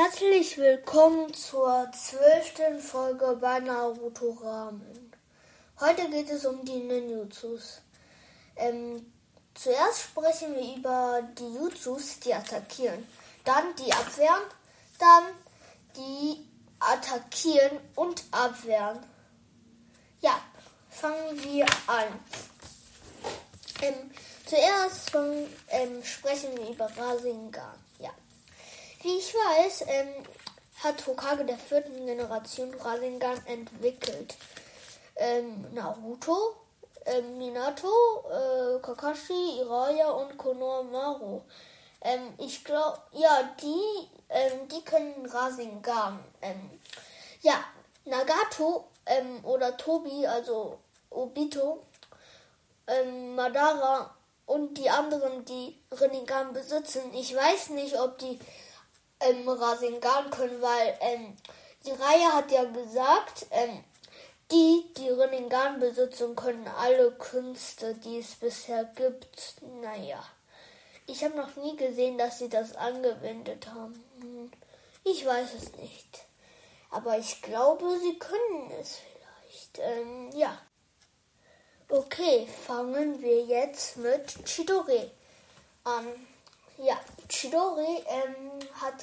Herzlich willkommen zur zwölften Folge bei Naruto Ramen. Heute geht es um die Ninjutsus. Ähm, zuerst sprechen wir über die Jutsus, die attackieren, dann die abwehren, dann die attackieren und abwehren. Ja, fangen wir an. Ähm, zuerst ähm, sprechen wir über Rasengan. Wie ich weiß, ähm, hat Hokage der vierten Generation Rasengan entwickelt. Ähm, Naruto, ähm, Minato, äh, Kakashi, Iraya und Konohamaru. Ähm, ich glaube, ja, die, ähm, die können Rasengan. Ähm, ja, Nagato ähm, oder Tobi, also Obito, Madara und die anderen, die Rinnegan besitzen. Ich weiß nicht, ob die ähm, Rasengan können, weil ähm, die Reihe hat ja gesagt, ähm, die, die Rinnegan besitzen, können alle Künste, die es bisher gibt. Naja, ich habe noch nie gesehen, dass sie das angewendet haben. Hm, ich weiß es nicht. Aber ich glaube, sie können es vielleicht. Ähm, ja. Okay, fangen wir jetzt mit Chidori an. Ja, Chidori ähm, hat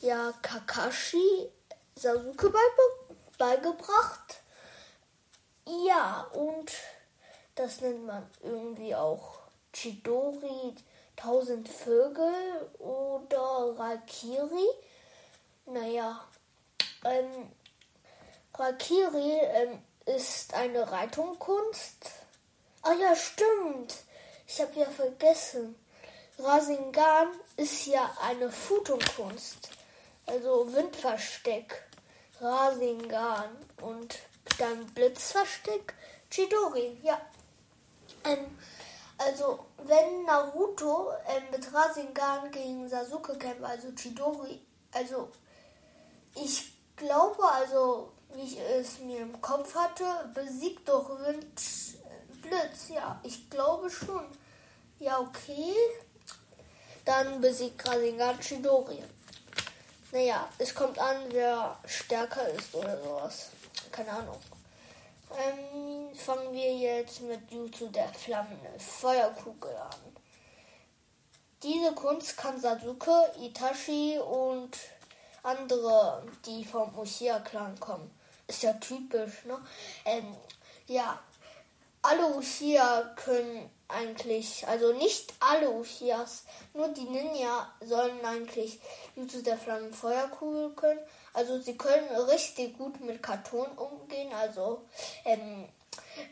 ja Kakashi Sasuke beigebracht. Ja, und das nennt man irgendwie auch Chidori, tausend Vögel oder Rakiri. Naja, ähm, Rakiri ähm, ist eine Reitungkunst. Ah ja, stimmt. Ich habe ja vergessen. Rasengan ist ja eine Futungkunst. Also Windversteck. Rasengan. Und dann Blitzversteck. Chidori. Ja. Ähm, also, wenn Naruto ähm, mit Rasengan gegen Sasuke kämpft, also Chidori, also ich glaube, also wie ich es mir im Kopf hatte, besiegt doch Wind Blitz. Ja, ich glaube schon. Ja, okay. Dann besiegt Rasengan Chidori. Naja, es kommt an, wer stärker ist oder sowas. Keine Ahnung. Ähm, fangen wir jetzt mit Jutsu der flammende Feuerkugel an. Diese Kunst kann Sasuke, Itachi und andere, die vom Uchiha-Clan kommen. Ist ja typisch, ne? Ähm, ja, alle Uchiha können eigentlich, also nicht alle Uchihas, nur die Ninja sollen eigentlich Jutsu der Flammenfeuerkugel können. Also sie können richtig gut mit Karton umgehen, also ähm,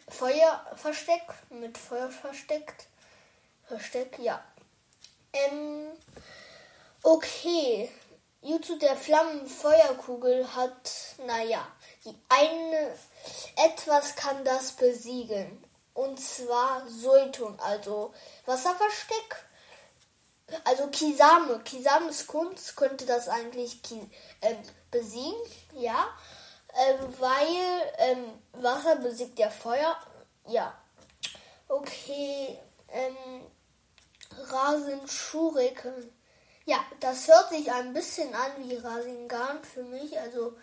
Feuer versteckt, mit Feuer versteckt. Versteck, ja. Ähm, okay. Jutsu der Flammenfeuerkugel hat, naja, die eine, etwas kann das besiegen. Und zwar Sultun, also Wasserversteck. Also Kisame. Kisames Kunst könnte das eigentlich äh, besiegen, ja. Ähm, weil ähm, Wasser besiegt ja Feuer. Ja. Okay. Ähm, Rasen Shuriken. Ja, das hört sich ein bisschen an wie Rasengan für mich. Also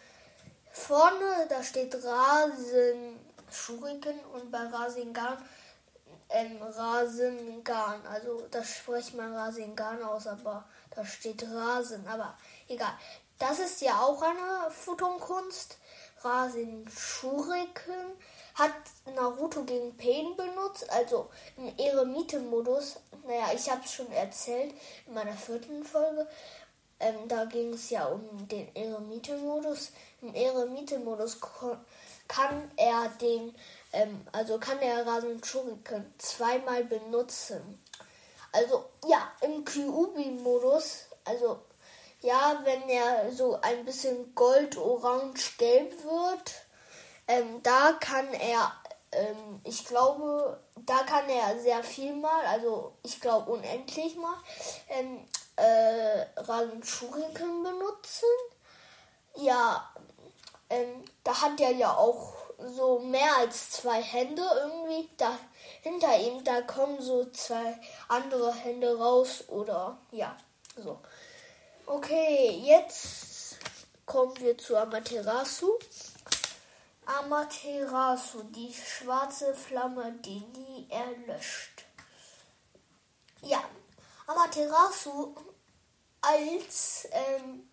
vorne, da steht Rasen Shuriken und bei Rasengan ähm, Rasengan. Also das spricht man Rasengan aus, aber da steht Rasen. Aber egal. Das ist ja auch eine Futterkunst. Rasen Shuriken hat Naruto gegen Pain benutzt, also im Eremite-Modus. Naja, ich habe es schon erzählt in meiner vierten Folge. Ähm, da ging es ja um den Eremite-Modus. Im Eremite-Modus kann er den, ähm, also kann er Rasen Shuriken zweimal benutzen. Also ja, im Kyubi-Modus, also ja, wenn er so ein bisschen gold, orange, gelb wird, ähm, da kann er, ähm, ich glaube, da kann er sehr viel mal, also ich glaube unendlich mal, ähm, äh, Rasen Shuriken benutzen. Ja, ähm, da hat er ja auch so mehr als zwei Hände irgendwie. Da hinter ihm, da kommen so zwei andere Hände raus oder ja, so. Okay, jetzt kommen wir zu Amaterasu. Amaterasu, die schwarze Flamme, die nie erlöscht. Ja, Amaterasu, als ähm,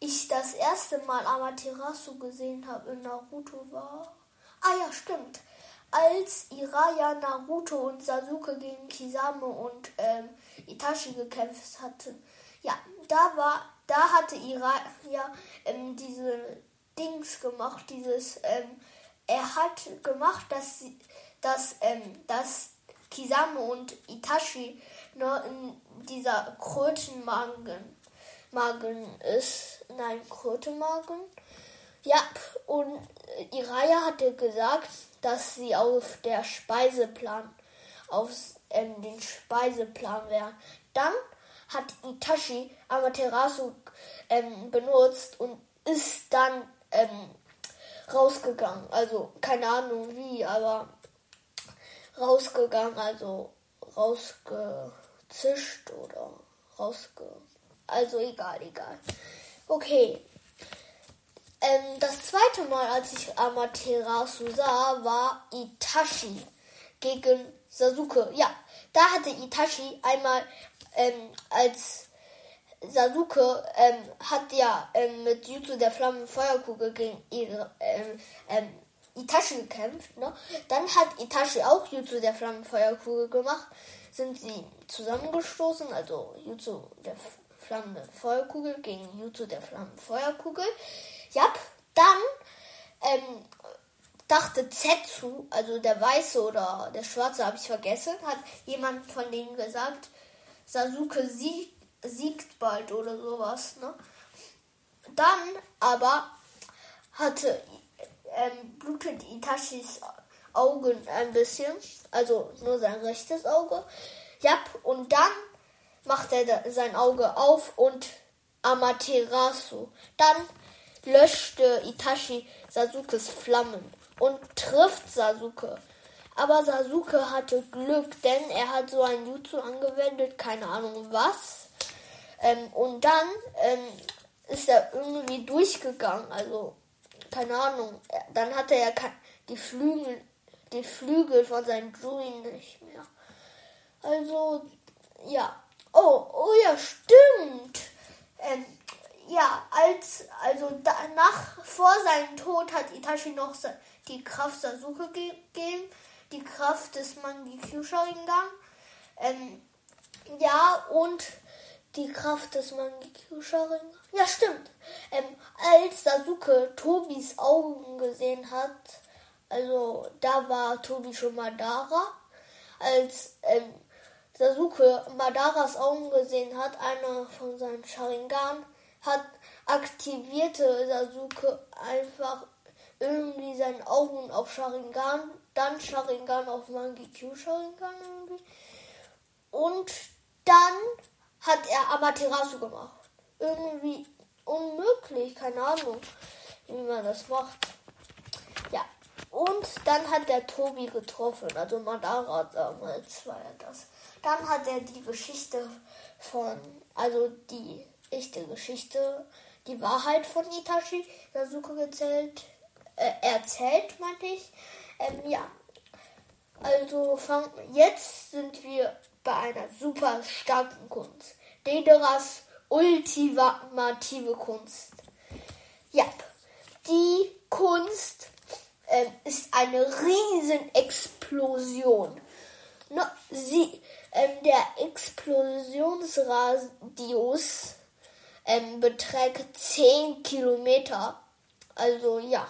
ich das erste Mal Amaterasu gesehen habe in Naruto war. Ah ja, stimmt. Als Iraya, Naruto und Sasuke gegen Kisame und ähm, Itachi gekämpft hatten. Ja, da war, da hatte Iraya ähm, diese Dings gemacht, dieses, ähm, er hat gemacht, dass, dass, ähm, dass Kisame und Itachi nur in dieser Krötenmagen Magen ist. Nein, Krötenmagen. Ja, und Iraya hatte gesagt, dass sie auf der Speiseplan, auf ähm, den Speiseplan wären. Dann hat Itachi Amaterasu ähm, benutzt und ist dann ähm, rausgegangen. Also keine Ahnung wie, aber rausgegangen, also rausgezischt oder rausge. Also egal, egal. Okay. Ähm, das zweite Mal, als ich Amaterasu sah, war Itachi gegen Sasuke. Ja, da hatte Itachi einmal ähm, als Sasuke ähm, hat ja ähm, mit Jutsu der Flammenfeuerkugel gegen ihre, ähm, ähm, Itachi gekämpft. Ne? Dann hat Itachi auch Jutsu der Flammenfeuerkugel gemacht. Sind sie zusammengestoßen, also Jutsu der flammende Feuerkugel gegen Jutsu der Flammenfeuerkugel. Ja, dann ähm, dachte Zetsu, also der Weiße oder der Schwarze, habe ich vergessen, hat jemand von denen gesagt, Sasuke siegt siegt bald oder sowas. Ne? Dann aber hatte ähm, blutet Itachis Augen ein bisschen, also nur sein rechtes Auge. Ja, und dann macht er sein Auge auf und Amaterasu. Dann löschte Itachi Sasukes Flammen und trifft Sasuke. Aber Sasuke hatte Glück, denn er hat so ein Jutsu angewendet, keine Ahnung was. Ähm, und dann ähm, ist er irgendwie durchgegangen. Also, keine Ahnung. Dann hatte er die Flügel, die Flügel von seinem Druin nicht mehr. Also, ja. Oh, oh ja, stimmt. Ähm, ja, als, also danach, vor seinem Tod hat Itachi noch die Kraft Sasuke gegeben, die Kraft des Mangekyo Sharingan. Ähm, ja, und die Kraft des Mangekyo Sharingan. Ja, stimmt. Ähm, als Sasuke Tobis Augen gesehen hat, also da war Tobi schon Madara, als ähm, Sasuke Madaras Augen gesehen hat, einer von seinen Sharingan, hat aktivierte Sasuke einfach irgendwie seine Augen auf Sharingan, dann Sharingan auf Mangekyo Sharingan irgendwie. Und dann hat er Amaterasu gemacht. Irgendwie unmöglich, keine Ahnung, wie man das macht. Und dann hat der Tobi getroffen, also Madara damals war er das. Dann hat er die Geschichte von, also die echte Geschichte, die Wahrheit von Itachi Sasuke gezählt, äh, erzählt, meinte ich. Ähm, ja, also fang, jetzt sind wir bei einer super starken Kunst. Dederas ultimative Kunst. Ja, die Kunst äh, ist eine Riesenexplosion. No, sie, ähm, der Explosionsradius ähm, beträgt 10 Kilometer. Also ja,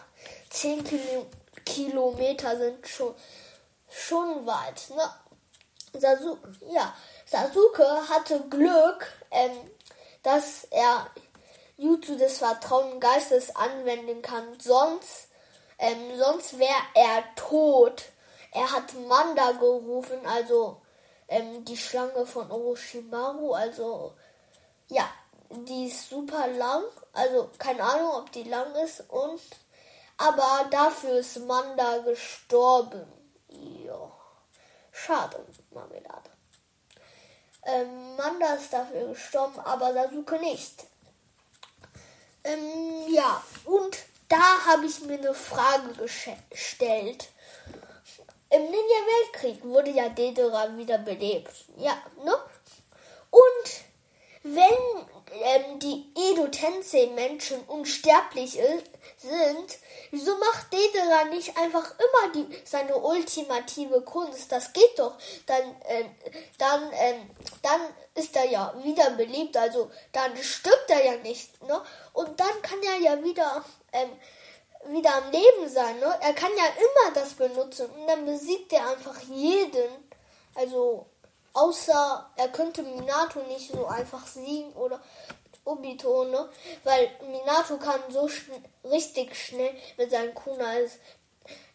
10 Kilo Kilometer sind schon, schon weit. Ne? Sasu ja, Sasuke hatte Glück, ähm, dass er Jutsu des Vertrauen Geistes anwenden kann. Sonst, ähm, sonst wäre er tot. Er hat Manda gerufen, also ähm, die Schlange von Orochimaru. Also ja, die ist super lang. Also keine Ahnung, ob die lang ist und aber dafür ist Manda gestorben. Ja. Schade, Marmelade. Ähm, Manda ist dafür gestorben, aber Sasuke nicht. Ähm, ja, und da habe ich mir eine Frage gestellt. Im Ninja-Weltkrieg wurde ja Dedera wieder belebt. Ja, ne? Und wenn ähm, die Edo Menschen unsterblich sind, wieso macht Dedera nicht einfach immer die, seine ultimative Kunst? Das geht doch. Dann, ähm, dann, ähm, dann ist er ja wieder beliebt, also dann stirbt er ja nicht, ne? Und dann kann er ja wieder, ähm, wieder am Leben sein, ne? Er kann ja immer das benutzen und dann besiegt er einfach jeden. Also Außer er könnte Minato nicht so einfach siegen oder Obito, ne? Weil Minato kann so schn richtig schnell mit seinen Kunais.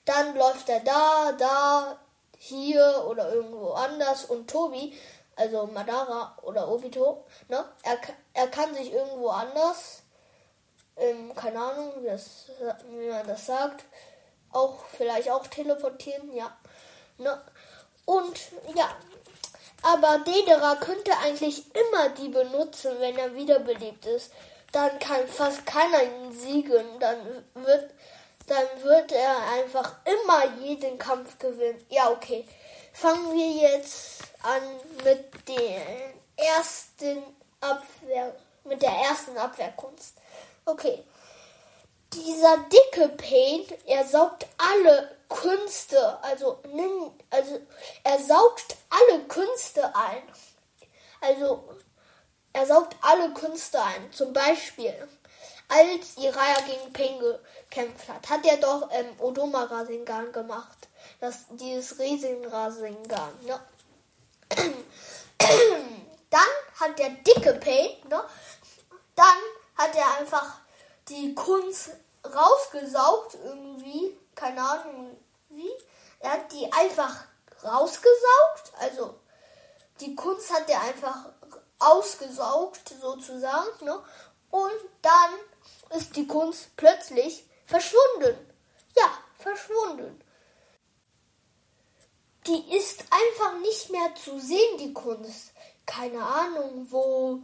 Dann läuft er da, da, hier oder irgendwo anders und Tobi, also Madara oder Obito, ne? Er, er kann sich irgendwo anders, ähm, keine Ahnung, wie, das, wie man das sagt, auch vielleicht auch teleportieren, ja. Ne? Und ja, aber Dedera könnte eigentlich immer die benutzen, wenn er wiederbelebt ist. Dann kann fast keiner ihn siegen. Dann wird, dann wird er einfach immer jeden Kampf gewinnen. Ja, okay. Fangen wir jetzt an mit der ersten Abwehr, mit der ersten Abwehrkunst. Okay. Dieser dicke Pain, er saugt alle Künste, also, also er saugt alle Künste ein. Also er saugt alle Künste ein. Zum Beispiel, als Iraya gegen Pain gekämpft hat, hat er doch ähm, Odoma Rasengan gemacht. Das, dieses Riesen Rasengan. Ne? Dann hat der dicke Pain, ne? dann hat er einfach die Kunst rausgesaugt irgendwie. Keine Ahnung wie. Er hat die einfach rausgesaugt. Also die Kunst hat er einfach ausgesaugt sozusagen. Ne? Und dann ist die Kunst plötzlich verschwunden. Ja, verschwunden. Die ist einfach nicht mehr zu sehen, die Kunst. Keine Ahnung, wo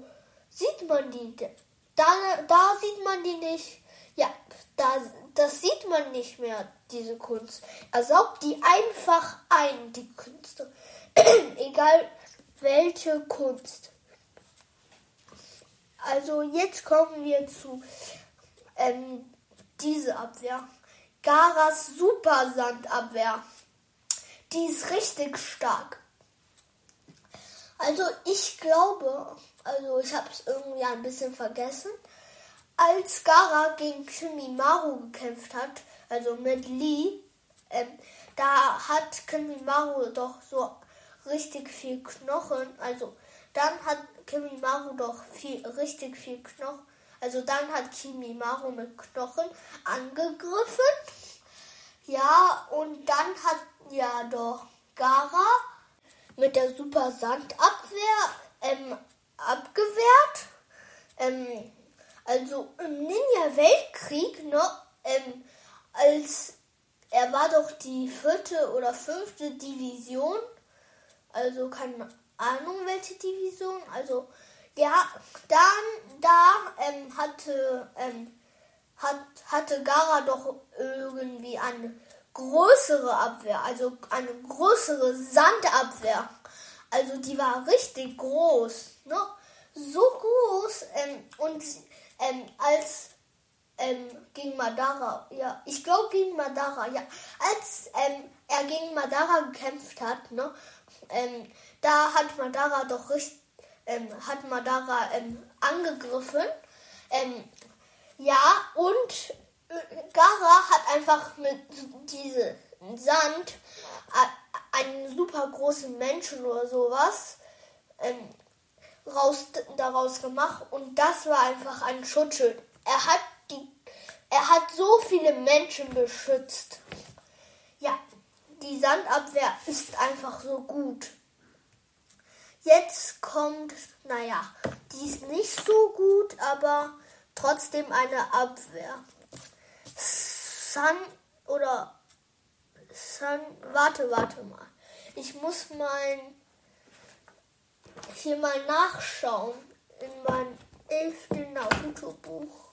sieht man die denn? Da, da sieht man die nicht. Ja, da, das sieht man nicht mehr, diese Kunst. Er saugt die einfach ein, die Künste. Egal welche Kunst. Also jetzt kommen wir zu ähm, diese Abwehr. Garas Supersandabwehr. Die ist richtig stark. Also ich glaube, also ich habe es irgendwie ein bisschen vergessen, als Gara gegen Kimimaru gekämpft hat, also mit Lee, ähm, da hat Kimimaru doch so richtig viel Knochen, also dann hat Kimimaru doch viel, richtig viel Knochen, also dann hat Kimimaru mit Knochen angegriffen, ja, und dann hat ja doch Gara mit der Super Sandabwehr ähm, abgewehrt. Ähm, also im Ninja-Weltkrieg, ne, ähm, als er war doch die vierte oder fünfte Division, also keine Ahnung welche Division, also ja, dann da ähm, hatte ähm, hat, hatte Gara doch irgendwie eine größere Abwehr, also eine größere Sandabwehr. Also die war richtig groß, ne? So groß ähm, und ähm, als ähm, gegen Madara, ja, ich glaube gegen Madara, ja, als ähm, er gegen Madara gekämpft hat, ne, ähm, da hat Madara doch richtig, hat Madara angegriffen, ja, und äh, Gara hat einfach mit diesem Sand äh, einen super großen Menschen oder sowas ähm, raus, daraus gemacht und das war einfach ein Schutzschild. Er hat die, er hat so viele Menschen beschützt. Ja, die Sandabwehr ist einfach so gut. Jetzt kommt, naja, die ist nicht so gut, aber trotzdem eine Abwehr. Sun oder Sun, warte, warte mal. Ich muss mein hier mal nachschauen in meinem elften Naruto-Buch.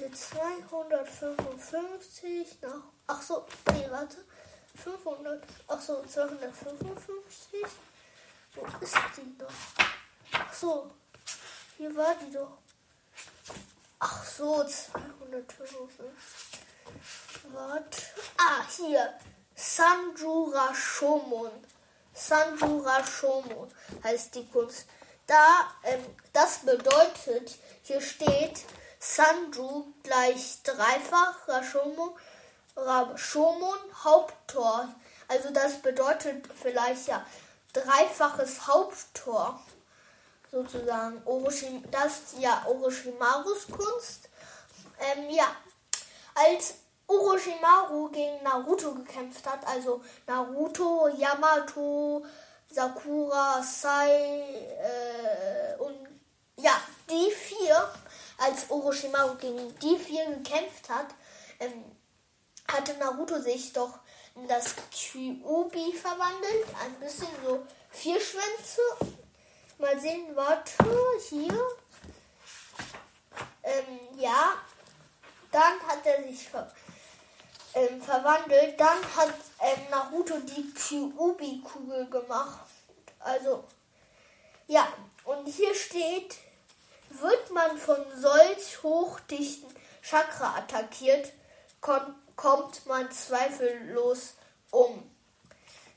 steht 255 nach. Ach so, nee, warte. 500. Ach so, 255. Wo ist die doch? Ach so, hier war die doch. Ach so, 255. Warte. Ah, hier. Sanjura Shomon. Sanjura Shomon heißt die Kunst. Da, ähm, das bedeutet, hier steht Sanju gleich dreifach Rashomon, Rashomon Haupttor. Also das bedeutet vielleicht ja dreifaches Haupttor sozusagen. Orochim, das ja Orochimarus Kunst. Ähm, ja, als Orochimaru gegen Naruto gekämpft hat, also Naruto, Yamato, Sakura, Sai äh, und ja, die vier, als Orochimaru gegen die vier gekämpft hat, ähm, hatte Naruto sich doch in das Kyubi verwandelt. Ein bisschen so vier Schwänze. Mal sehen, warte, hier. Ähm, ja, dann hat er sich ver ähm, verwandelt. Dann hat ähm, Naruto die Kyuubi-Kugel gemacht. Also, ja, und hier steht, wird man von solch hochdichten Chakra attackiert, kommt man zweifellos um.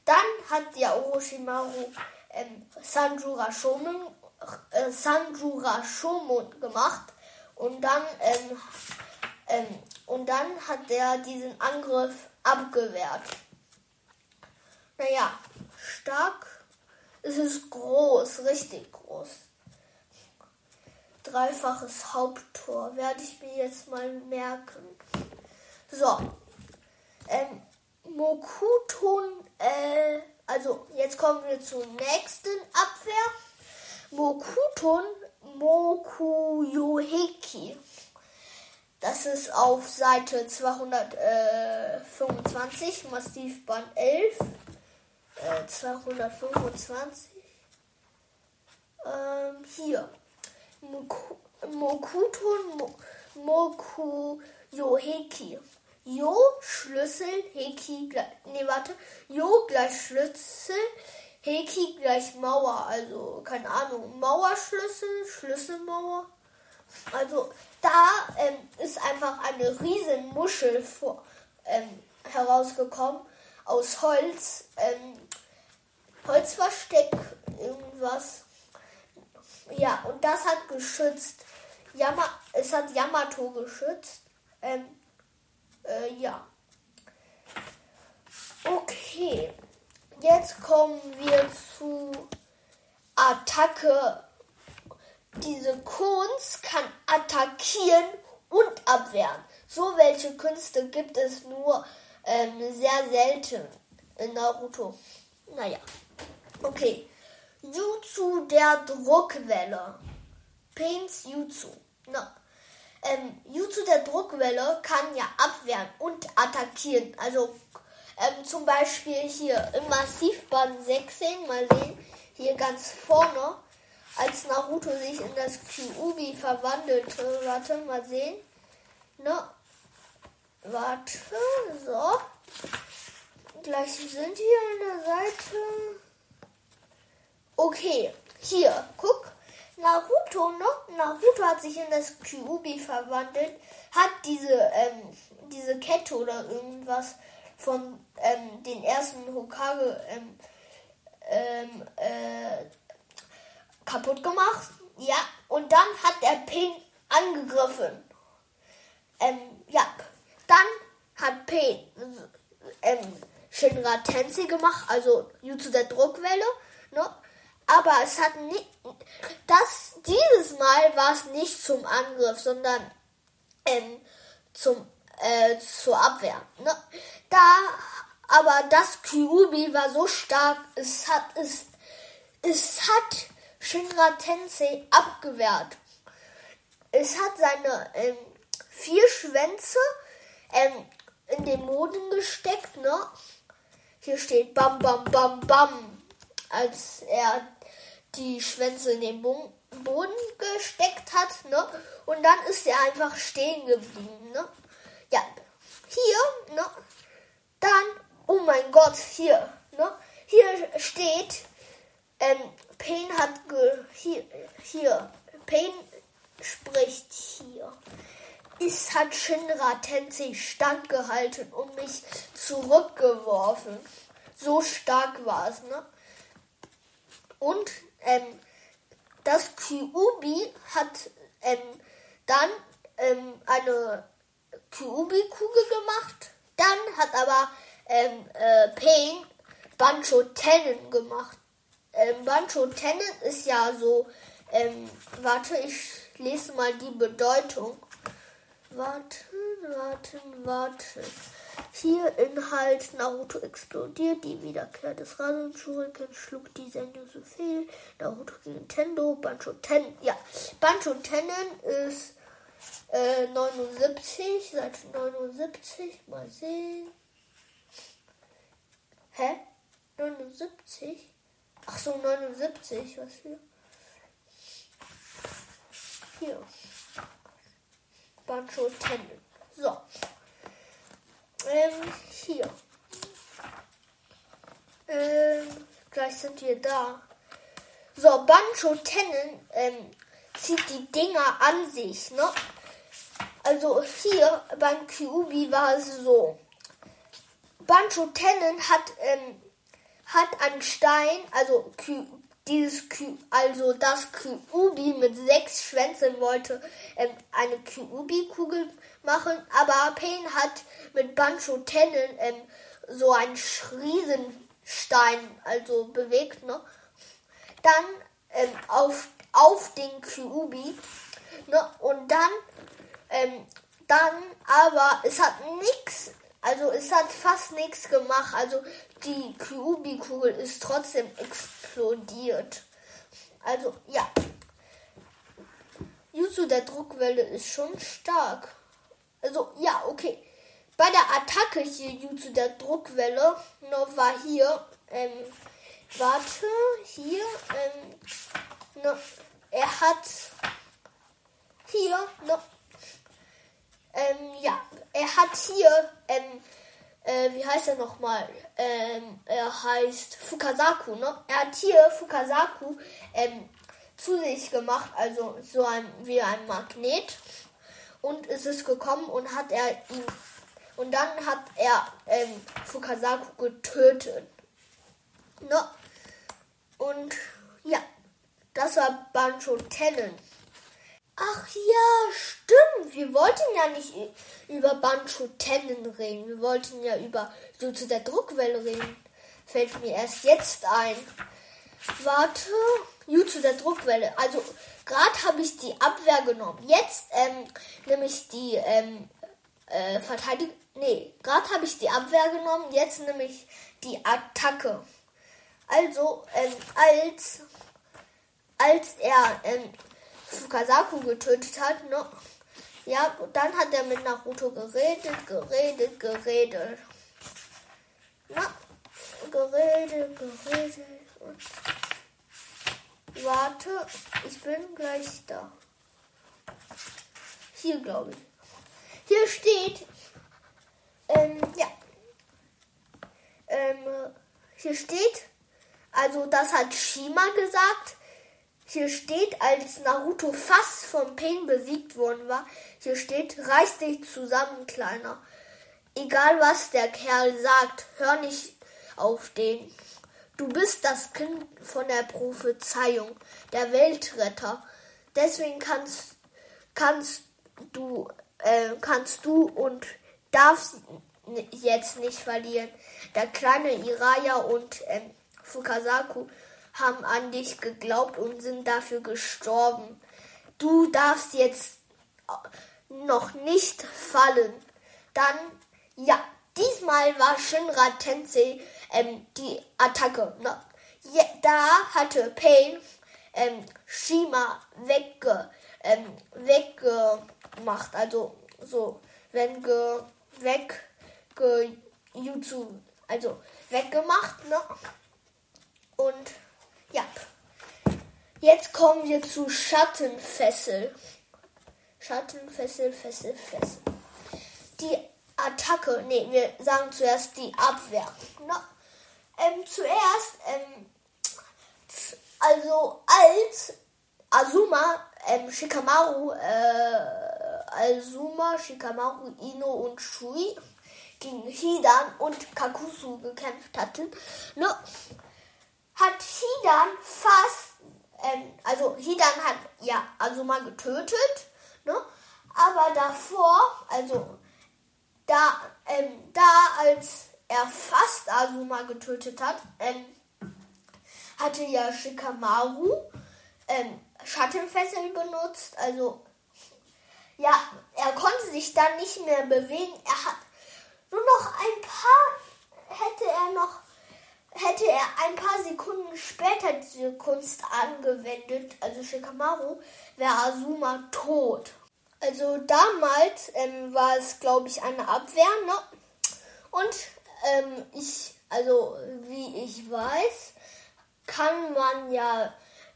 Dann hat ja Orochimaru ähm, Sanjura Shomon, äh, Sanjura Shomon gemacht und dann ähm, ähm, und dann hat er diesen Angriff abgewehrt. Naja, stark. Es ist groß, richtig groß. Dreifaches Haupttor werde ich mir jetzt mal merken. So. Ähm, Mokuton, äh, also jetzt kommen wir zur nächsten Abwehr. Mokuton Mokuyoheki. Das ist auf Seite 225, Massivband 11, äh, 225. Ähm, hier. Mokuton Moku Yoheki. Jo Schlüssel, Heki nee, warte. Jo gleich Schlüssel, Heki gleich Mauer. Also, keine Ahnung, Mauerschlüssel, Schlüsselmauer. Also da ähm, ist einfach eine riesen Muschel vor, ähm, herausgekommen aus Holz. Ähm, Holzversteck, irgendwas. Ja, und das hat geschützt. Yama, es hat Yamato geschützt. Ähm, äh, ja. Okay. Jetzt kommen wir zu Attacke diese Kunst kann attackieren und abwehren. So welche Künste gibt es nur ähm, sehr selten in Naruto. Naja. Okay. Jutsu der Druckwelle. Pains Jutsu. Na. Ähm, Jutsu der Druckwelle kann ja abwehren und attackieren. Also ähm, zum Beispiel hier im Massivband 16, mal sehen, hier ganz vorne als Naruto sich in das Kyuubi verwandelte. Warte, mal sehen. Ne? Warte, so. Gleich sind hier an der Seite. Okay, hier, guck. Naruto, ne? Naruto hat sich in das Kyuubi verwandelt, hat diese, ähm, diese Kette oder irgendwas von ähm, den ersten Hokage ähm, ähm, äh, kaputt gemacht. Ja, und dann hat er Pain angegriffen. Ähm, ja, dann hat Pain ähm, Shinra Tensei gemacht, also Jutsu der Druckwelle, ne? Aber es hat nicht, das, dieses Mal war es nicht zum Angriff, sondern ähm, zum, äh, zur Abwehr, ne? Da, aber das Kyubi war so stark, es hat, es, es hat Shinra Tensei abgewehrt. Es hat seine ähm, vier Schwänze ähm, in den Boden gesteckt, ne? Hier steht Bam Bam Bam Bam, als er die Schwänze in den Boden gesteckt hat, ne? Und dann ist er einfach stehen geblieben, ne? Ja, hier, ne? Dann, oh mein Gott, hier, ne? Hier steht, ähm, Payne hat ge hier, hier, Payne spricht hier. Es hat Shinra Tensei standgehalten und mich zurückgeworfen. So stark war es, ne? Und ähm, das Kyubi hat ähm, dann ähm, eine Kyubi-Kugel gemacht. Dann hat aber ähm, äh, Pain Bancho Tennen gemacht. Ähm, Bancho Tennen ist ja so, ähm, warte, ich lese mal die Bedeutung. Warten, warten, warten. Hier Inhalt Naruto explodiert, die Wiederkehr des Rasen schlug die Senju so viel. Naruto gegen Tendo, Bancho Ten. Ja, Bancho Tennen ist äh, 79, Seite 79. Mal sehen. Hä? 79? Ach so, 79, was hier? Hier. Bancho Tennen. So. Ähm, hier. Ähm, gleich sind wir da. So, Bancho Tennen ähm, zieht die Dinger an sich, ne? Also hier beim Kyubi war es so. Bancho Tennen hat, ähm, hat einen Stein, also Ky dieses Ky also das Kyubi mit sechs Schwänzen wollte ähm, eine Kyubi-Kugel machen, aber Pain hat mit Bancho Tennen ähm, so einen Riesenstein also bewegt, ne? Dann ähm, auf, auf den Kyubi, ne? Und dann, ähm, dann, aber es hat nichts, also es hat fast nichts gemacht, also die Kyubi-Kugel ist trotzdem explodiert. Also, ja. Jutsu der Druckwelle ist schon stark. Also, ja, okay. Bei der Attacke hier Jutsu der Druckwelle noch war hier, ähm, warte, hier, ähm, ne, er hat hier, ne, ähm, ja, er hat hier, ähm, äh, wie heißt er nochmal? Ähm, er heißt Fukasaku, ne? Er hat hier Fukasaku ähm, zu sich gemacht, also so ein, wie ein Magnet. Und es ist gekommen und hat er ihn. Und dann hat er ähm, Fukasaku getötet. Ne? Und ja, das war Bancho Tennen. Ach ja, stimmt. Wir wollten ja nicht über Bancho Tennen reden. Wir wollten ja über so zu der Druckwelle reden. Fällt mir erst jetzt ein. Warte. Jutsu der Druckwelle. Also gerade habe ich die Abwehr genommen. Jetzt ähm, nehme ich die ähm, äh, Verteidigung. Nee, gerade habe ich die Abwehr genommen. Jetzt nehme ich die Attacke. Also ähm, als als er ähm, Fukasaku getötet hat, ne? Ja, dann hat er mit Naruto geredet, geredet, geredet. Na, geredet, geredet. Warte, ich bin gleich da. Hier, glaube ich. Hier steht, ähm, ja. Ähm, hier steht, also das hat Shima gesagt, hier steht, als Naruto fast vom Pain besiegt worden war, hier steht, reiß dich zusammen, Kleiner. Egal was der Kerl sagt, hör nicht auf den. Du bist das Kind von der Prophezeiung, der Weltretter. Deswegen kannst, kannst du, äh, kannst du und darfst jetzt nicht verlieren. Der kleine Iraya und äh, Fukasaku haben an dich geglaubt und sind dafür gestorben. Du darfst jetzt noch nicht fallen. Dann, ja, diesmal war Shinra Tensei ähm, die Attacke. Ne? Ja, da hatte Pain ähm, Shima wegge, ähm, weggemacht. Also so, wenn ge, weg, ge, Jutsu, also weggemacht, ne? Und ja. Jetzt kommen wir zu Schattenfessel. Schattenfessel, Fessel, Fessel. Die Attacke, nee, wir sagen zuerst die Abwehr. Na, ähm, zuerst, ähm, also als Azuma, ähm, Shikamaru, äh, Azuma, Shikamaru, Ino und Shui gegen Hidan und Kakusu gekämpft hatten, ne, hat Hidan fast, ähm, also Hidan hat ja Azuma getötet, ne, aber davor, also da, ähm, da als er fast Azuma getötet hat, ähm, hatte ja Shikamaru ähm, Schattenfesseln benutzt. Also ja, er konnte sich dann nicht mehr bewegen. Er hat nur noch ein paar, hätte er noch, hätte er ein paar Sekunden später diese Kunst angewendet, also Shikamaru, wäre Azuma tot. Also damals ähm, war es, glaube ich, eine Abwehr, ne? Und ähm, ich, also wie ich weiß, kann man ja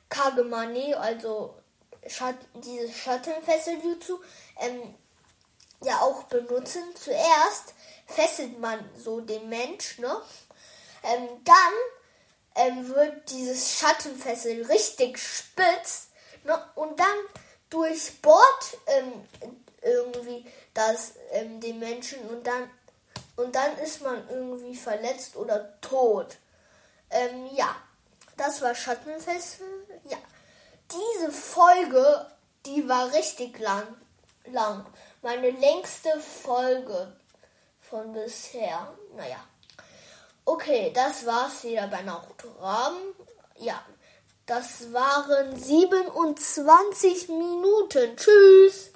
Kagemane, also Schat dieses Schattenfessel-Jutsu, ähm, ja auch benutzen. Zuerst fesselt man so den Mensch, ne? Ähm, dann ähm, wird dieses Schattenfessel richtig spitz ne? und dann durchbohrt ähm, irgendwie das ähm, den Menschen und dann und dann ist man irgendwie verletzt oder tot. Ähm, ja, das war Schattenfessel. Ja, diese Folge, die war richtig lang, lang. Meine längste Folge von bisher. Naja. Okay, das war's wieder bei Naruto Rahmen. Ja, das waren 27 Minuten. Tschüss.